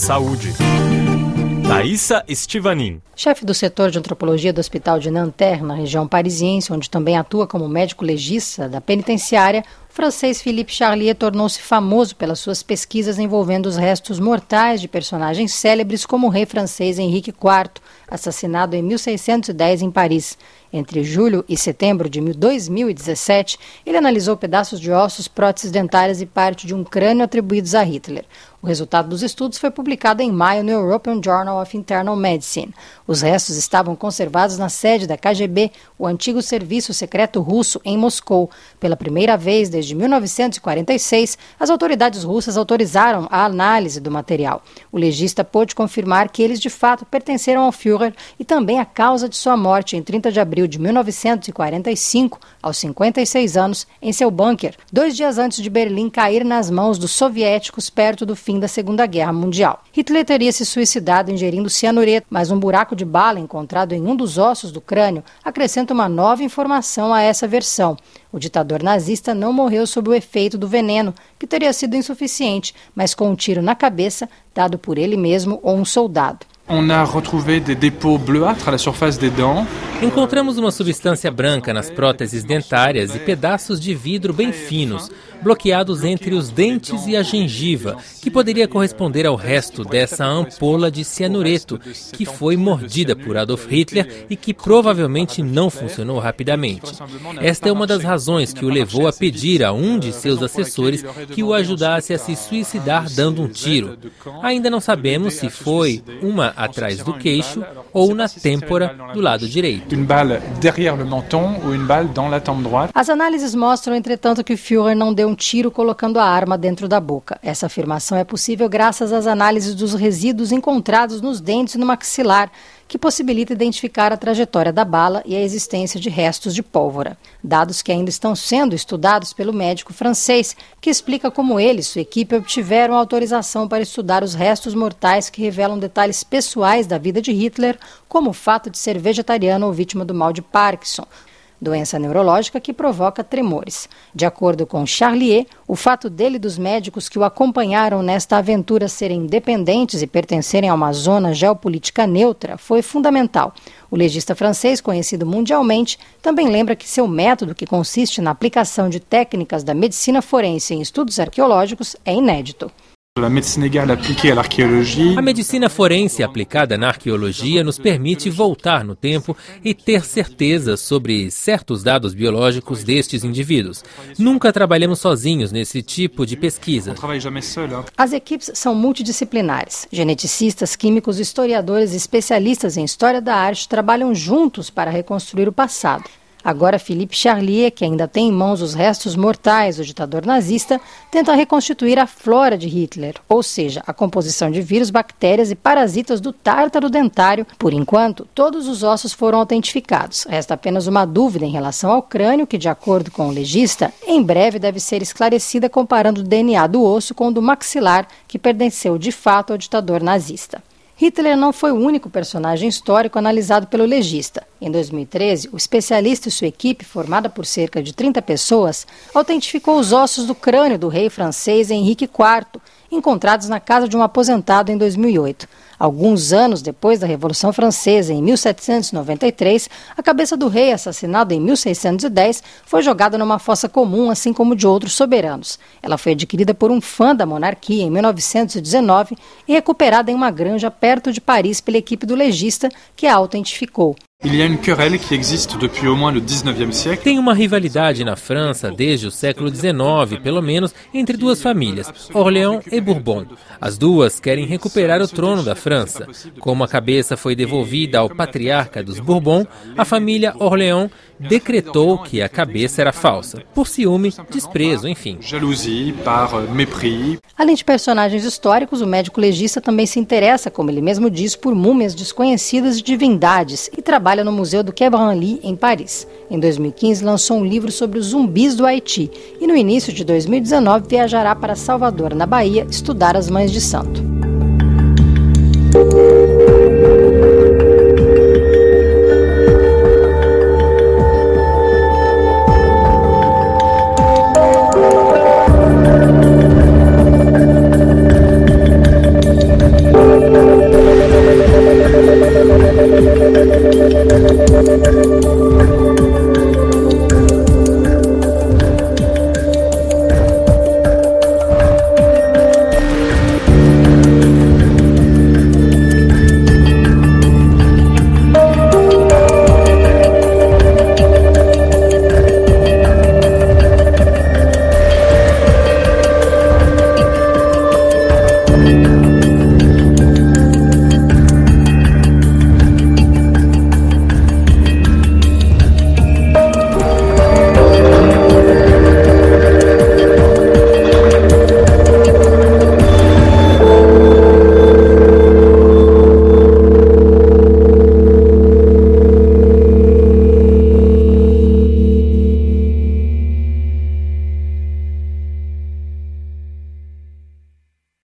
Saúde. Thaisa Estivanin. Chefe do setor de antropologia do Hospital de Nanterre, na região parisiense, onde também atua como médico legista da penitenciária, o francês Philippe Charlier tornou-se famoso pelas suas pesquisas envolvendo os restos mortais de personagens célebres como o rei francês Henrique IV, assassinado em 1610 em Paris. Entre julho e setembro de 2017, ele analisou pedaços de ossos, próteses dentárias e parte de um crânio atribuídos a Hitler. O resultado dos estudos foi publicado em maio no European Journal of Internal Medicine. Os restos estavam conservados na sede da KGB, o antigo serviço secreto russo, em Moscou. Pela primeira vez desde 1946, as autoridades russas autorizaram a análise do material. O legista pôde confirmar que eles de fato pertenceram ao Führer e também a causa de sua morte em 30 de abril de 1945, aos 56 anos, em seu bunker, dois dias antes de Berlim cair nas mãos dos soviéticos perto do fim da Segunda Guerra Mundial. Hitler teria se suicidado ingerindo cianureto, mas um buraco de bala encontrado em um dos ossos do crânio acrescenta uma nova informação a essa versão. O ditador nazista não morreu sob o efeito do veneno, que teria sido insuficiente, mas com um tiro na cabeça dado por ele mesmo ou um soldado. Encontramos uma substância branca nas próteses dentárias e pedaços de vidro bem finos, bloqueados entre os dentes e a gengiva, que poderia corresponder ao resto dessa ampola de cianureto, que foi mordida por Adolf Hitler e que provavelmente não funcionou rapidamente. Esta é uma das razões que o levou a pedir a um de seus assessores que o ajudasse a se suicidar dando um tiro. Ainda não sabemos se foi uma atrás do queixo ou na têmpora do lado direito. As análises mostram, entretanto, que Führer não deu um tiro colocando a arma dentro da boca. Essa afirmação é possível graças às análises dos resíduos encontrados nos dentes e no maxilar, que possibilita identificar a trajetória da bala e a existência de restos de pólvora. Dados que ainda estão sendo estudados pelo médico francês, que explica como ele e sua equipe obtiveram autorização para estudar os restos mortais que revelam detalhes pessoais da vida de Hitler, como o fato de ser vegetariano ou vítima do mal de Parkinson, doença neurológica que provoca tremores. De acordo com Charlier, o fato dele e dos médicos que o acompanharam nesta aventura serem independentes e pertencerem a uma zona geopolítica neutra foi fundamental. O legista francês, conhecido mundialmente, também lembra que seu método, que consiste na aplicação de técnicas da medicina forense em estudos arqueológicos, é inédito. A medicina forense aplicada na arqueologia nos permite voltar no tempo e ter certeza sobre certos dados biológicos destes indivíduos. Nunca trabalhamos sozinhos nesse tipo de pesquisa. As equipes são multidisciplinares. Geneticistas, químicos, historiadores e especialistas em história da arte trabalham juntos para reconstruir o passado. Agora, Philippe Charlier, que ainda tem em mãos os restos mortais do ditador nazista, tenta reconstituir a flora de Hitler, ou seja, a composição de vírus, bactérias e parasitas do tártaro dentário. Por enquanto, todos os ossos foram autentificados. Resta apenas uma dúvida em relação ao crânio, que, de acordo com o legista, em breve deve ser esclarecida comparando o DNA do osso com o do maxilar, que pertenceu de fato ao ditador nazista. Hitler não foi o único personagem histórico analisado pelo legista. Em 2013, o especialista e sua equipe, formada por cerca de 30 pessoas, autentificou os ossos do crânio do rei francês Henrique IV, encontrados na casa de um aposentado em 2008. Alguns anos depois da Revolução Francesa, em 1793, a cabeça do rei, assassinado em 1610, foi jogada numa fossa comum, assim como de outros soberanos. Ela foi adquirida por um fã da monarquia em 1919 e recuperada em uma granja perto de Paris pela equipe do legista, que a autentificou. Tem uma rivalidade na França desde o século XIX, pelo menos, entre duas famílias, Orléans e Bourbon. As duas querem recuperar o trono da França. Como a cabeça foi devolvida ao patriarca dos Bourbon, a família Orléans decretou que a cabeça era falsa, por ciúme, desprezo, enfim. Além de personagens históricos, o médico legista também se interessa, como ele mesmo diz, por múmias desconhecidas de divindades e trabalha no Museu do Quai Branly, em Paris. Em 2015, lançou um livro sobre os zumbis do Haiti e, no início de 2019, viajará para Salvador, na Bahia, estudar as Mães de Santo. Thank you.